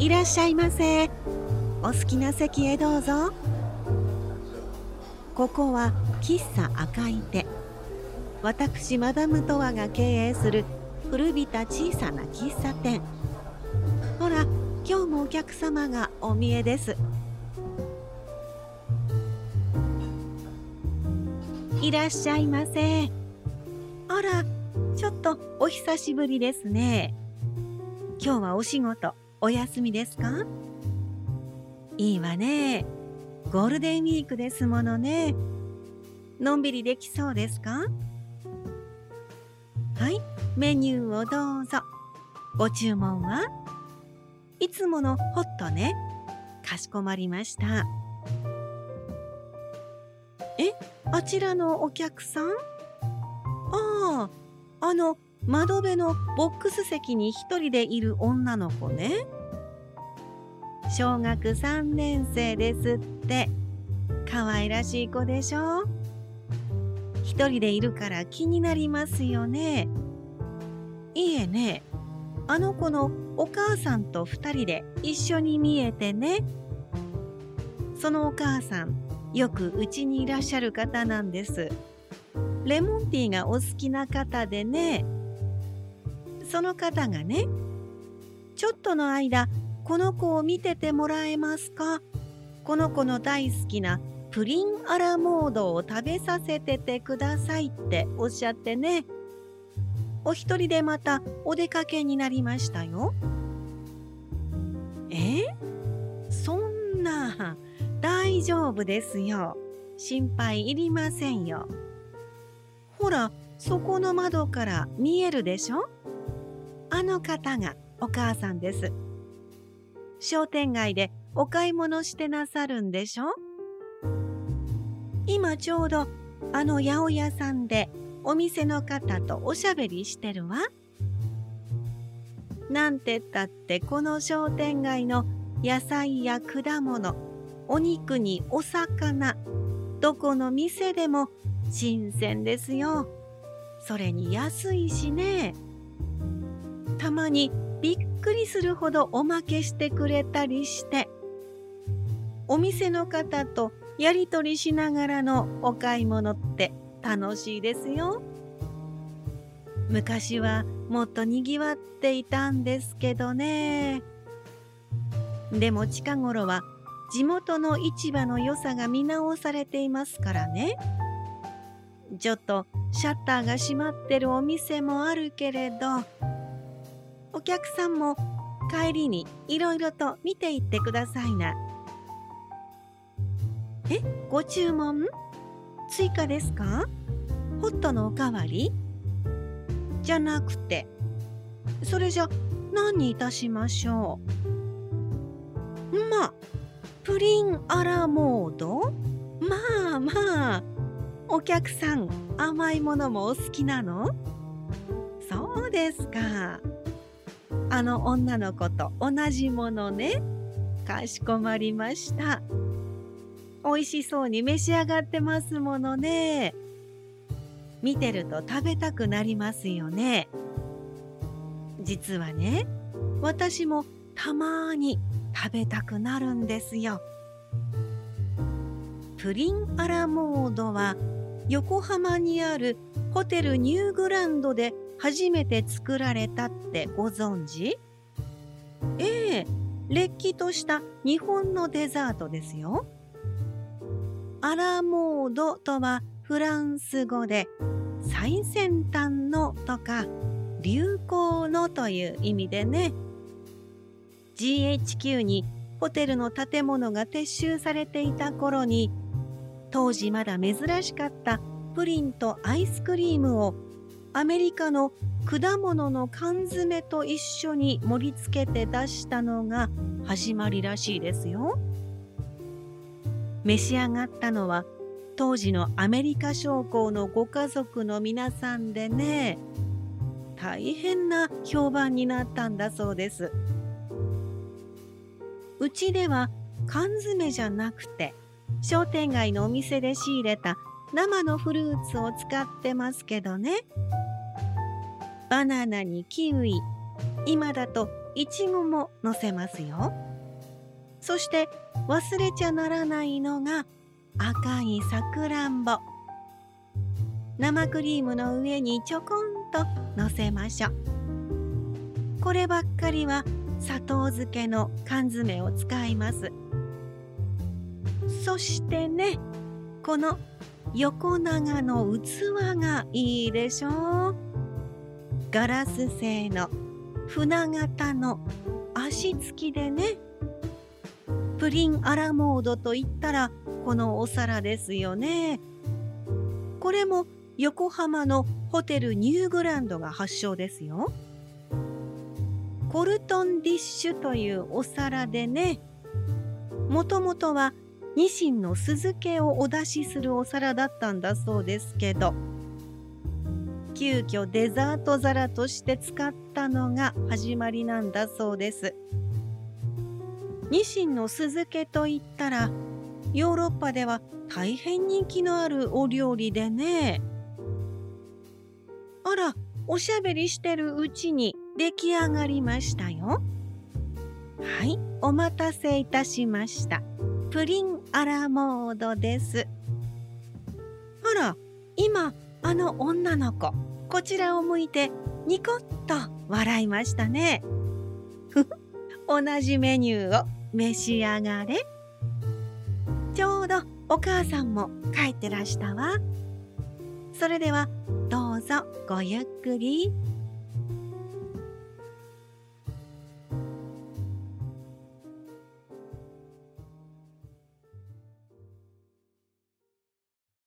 いらっしゃいませ。お好きな席へどうぞ。ここは喫茶赤い手。私マダムトワが経営する古びた小さな喫茶店。ほら今日もお客様がお見えです。いらっしゃいませ。あらちょっとお久しぶりですね。今日はお仕事。お休みですか？いいわね。ゴールデンウィークですものね。のんびりできそうですか？はい。メニューをどうぞ。ご注文は？いつものホットね。かしこまりました。え？あちらのお客さん？ああ。あの窓辺のボックス席に一人でいる女の子ね。小学3年生ですって。可愛らしい子でしょ？一人でいるから気になりますよね。いいえね。あの子のお母さんと二人で一緒に見えてね。そのお母さんよくうちにいらっしゃる方なんです。レモンティーがお好きな方でね。その方がねちょっとの間この子を見ててもらえますか？この子の大好きなプリンアラモードを食べさせててくださいっておっしゃってね。お一人でまたお出かけになりましたよ。え？そんな大丈夫ですよ。心配いりませんよ。ほらそこの窓から見えるでしょ？あの方がお母さんです。商店街でお買い物してなさるんでしょ？今ちょうどあの八百屋さんでお店の方とおしゃべりしてるわ。なんてったってこの商店街の野菜や果物お肉にお魚どこの店でも新鮮ですよ。それに安いしね。たまにびっくりするほどおまけしてくれたりしてお店の方とやり取りしながらのお買い物って楽しいですよ。昔はもっとにぎわっていたんですけどね。でも近頃は地元の市場の良さが見直されていますからね。ちょっとシャッターが閉まってるお店もあるけれどお客さんも帰りにいろいろと見ていってくださいな。え、ご注文？追加ですか？ホットのおかわり？じゃなくて、それじゃ何にいたしましょう？まプリンアラモード？まあまあ、お客さん甘いものもお好きなの？そうですか。あの女の子と同じものね。かしこまりました。美味しそうに召し上がってますものね。見てると食べたくなりますよね。実はね、私もたまに食べたくなるんですよ。プリンアラモードは横浜にあるホテルニューグランドで初めて作られたってご存知？ええれっきとした日本のデザートですよ。アラモードとはフランス語で最先端のとか流行のという意味でね GHQ にホテルの建物が撤収されていた頃に当時まだ珍しかったプリンとアイスクリームをアメリカの果物の缶詰と一緒に盛り付けて出したのが始まりらしいですよ。召し上がったのは当時のアメリカ将校のご家族の皆さんでね大変な評判になったんだそうです。うちでは缶詰じゃなくて商店街のお店で仕入れた生のフルーツを使ってますけどねバナナにキウイ今だといちごものせますよ。そして忘れちゃならないのが赤いさくらんぼ。生クリームの上にちょこんとのせましょう。こればっかりは砂糖漬けの缶詰を使います。そしてね、この横長の器がいいでしょ？う。ガラス製の船型の足つきでね。プリンアラモードといったらこのお皿ですよね。これも横浜のホテルニューグランドが発祥ですよ。コルトンディッシュというお皿でね、もともとはニシンの酢漬けをお出しするお皿だったんだそうですけど、急遽デザート皿として使ったのが始まりなんだそうです。ニシンの酢漬けといったら、ヨーロッパでは大変人気のあるお料理でね。あら、おしゃべりしてるうちに出来上がりましたよ。はい、お待たせいたしました。プリンアラモードです。あら、今、あの女の子、こちらを向いてニコッと笑いましたね。同じメニューを召し上がれ。ちょうどお母さんも帰ってらしたわ。それではどうぞごゆっくり。